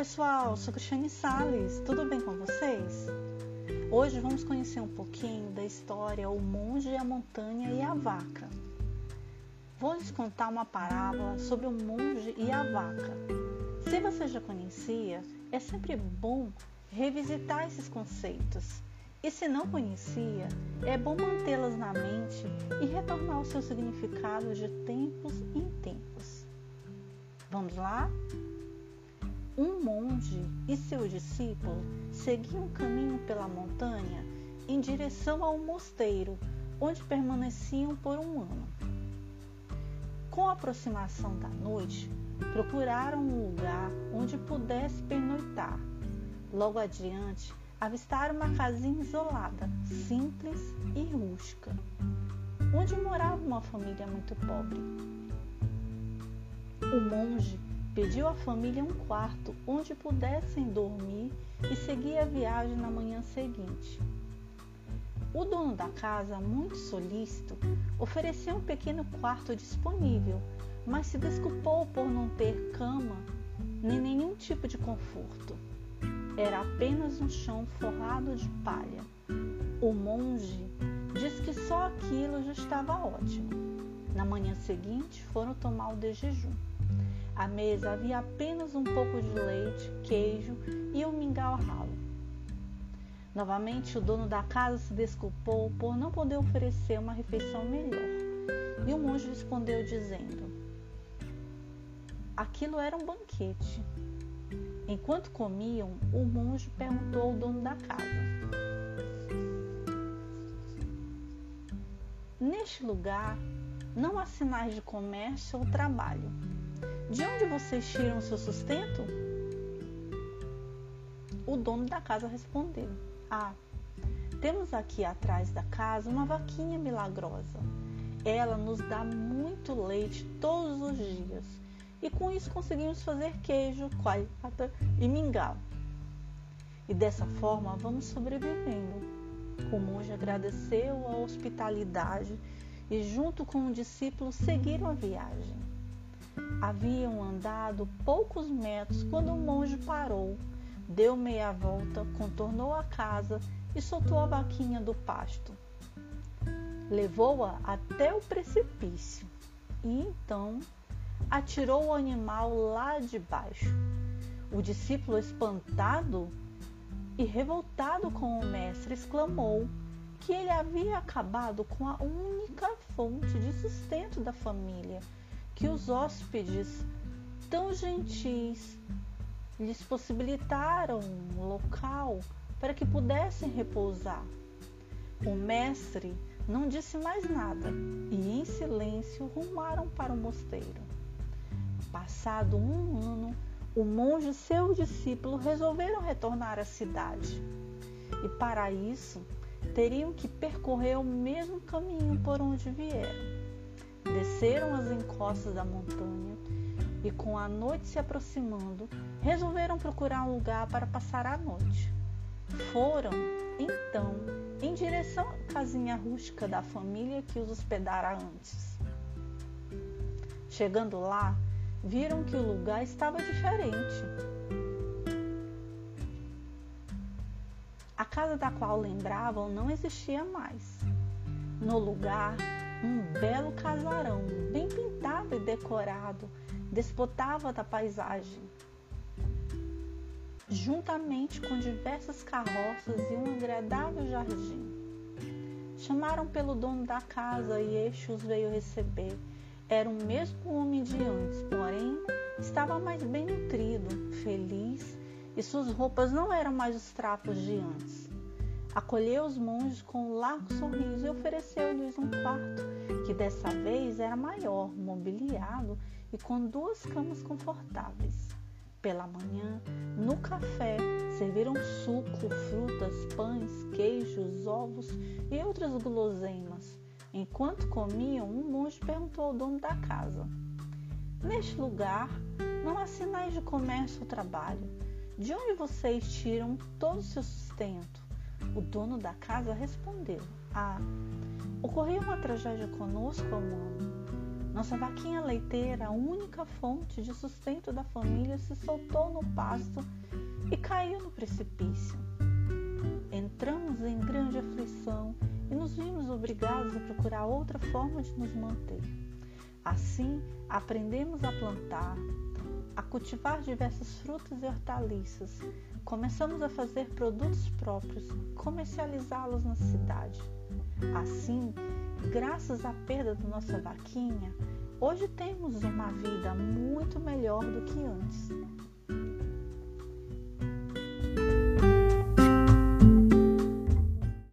pessoal, sou Cristiane Sales, tudo bem com vocês? Hoje vamos conhecer um pouquinho da história O Monge, a Montanha e a Vaca. Vou lhes contar uma parábola sobre o monge e a vaca. Se você já conhecia, é sempre bom revisitar esses conceitos. E se não conhecia, é bom mantê-las na mente e retornar ao seu significado de tempos em tempos. Vamos lá? Um monge e seu discípulo seguiam caminho pela montanha em direção ao mosteiro, onde permaneciam por um ano. Com a aproximação da noite, procuraram um lugar onde pudesse pernoitar. Logo adiante, avistaram uma casinha isolada, simples e rústica, onde morava uma família muito pobre. O monge Pediu à família um quarto onde pudessem dormir e seguir a viagem na manhã seguinte. O dono da casa, muito solícito, ofereceu um pequeno quarto disponível, mas se desculpou por não ter cama nem nenhum tipo de conforto. Era apenas um chão forrado de palha. O monge disse que só aquilo já estava ótimo. Na manhã seguinte, foram tomar o de jejum. À mesa havia apenas um pouco de leite, queijo e um mingau ralo. Novamente, o dono da casa se desculpou por não poder oferecer uma refeição melhor. E o monge respondeu dizendo: Aquilo era um banquete. Enquanto comiam, o monge perguntou ao dono da casa: Neste lugar não há sinais de comércio ou trabalho de onde vocês tiram o seu sustento? O dono da casa respondeu: Ah, temos aqui atrás da casa uma vaquinha milagrosa. Ela nos dá muito leite todos os dias e com isso conseguimos fazer queijo, coalhada e mingau. E dessa forma vamos sobrevivendo. O monge agradeceu a hospitalidade e, junto com o discípulo, seguiram a viagem. Haviam andado poucos metros quando o monge parou, deu meia volta, contornou a casa e soltou a vaquinha do pasto. Levou-a até o precipício e então atirou o animal lá de baixo. O discípulo, espantado e revoltado com o mestre, exclamou que ele havia acabado com a única fonte de sustento da família que os hóspedes tão gentis lhes possibilitaram um local para que pudessem repousar. O mestre não disse mais nada e, em silêncio, rumaram para o mosteiro. Passado um ano, o monge e seu discípulo resolveram retornar à cidade. E para isso, teriam que percorrer o mesmo caminho por onde vieram. Desceram as encostas da montanha e, com a noite se aproximando, resolveram procurar um lugar para passar a noite. Foram, então, em direção à casinha rústica da família que os hospedara antes. Chegando lá, viram que o lugar estava diferente. A casa da qual lembravam não existia mais. No lugar um belo casarão, bem pintado e decorado, despotava da paisagem, juntamente com diversas carroças e um agradável jardim. Chamaram pelo dono da casa e este os veio receber. Era o mesmo homem de antes, porém estava mais bem nutrido, feliz, e suas roupas não eram mais os trapos de antes. Acolheu os monges com um largo sorriso e ofereceu-lhes um quarto, que dessa vez era maior, mobiliado e com duas camas confortáveis. Pela manhã, no café, serviram suco, frutas, pães, queijos, ovos e outras guloseimas. Enquanto comiam, um monge perguntou ao dono da casa: Neste lugar não há sinais de comércio ou trabalho. De onde vocês tiram todo o seu sustento? O dono da casa respondeu: Ah, ocorreu uma tragédia conosco há um ano. Nossa vaquinha leiteira, a única fonte de sustento da família, se soltou no pasto e caiu no precipício. Entramos em grande aflição e nos vimos obrigados a procurar outra forma de nos manter. Assim, aprendemos a plantar, a cultivar diversas frutas e hortaliças. Começamos a fazer produtos próprios, comercializá-los na cidade. Assim, graças à perda da nossa vaquinha, hoje temos uma vida muito melhor do que antes.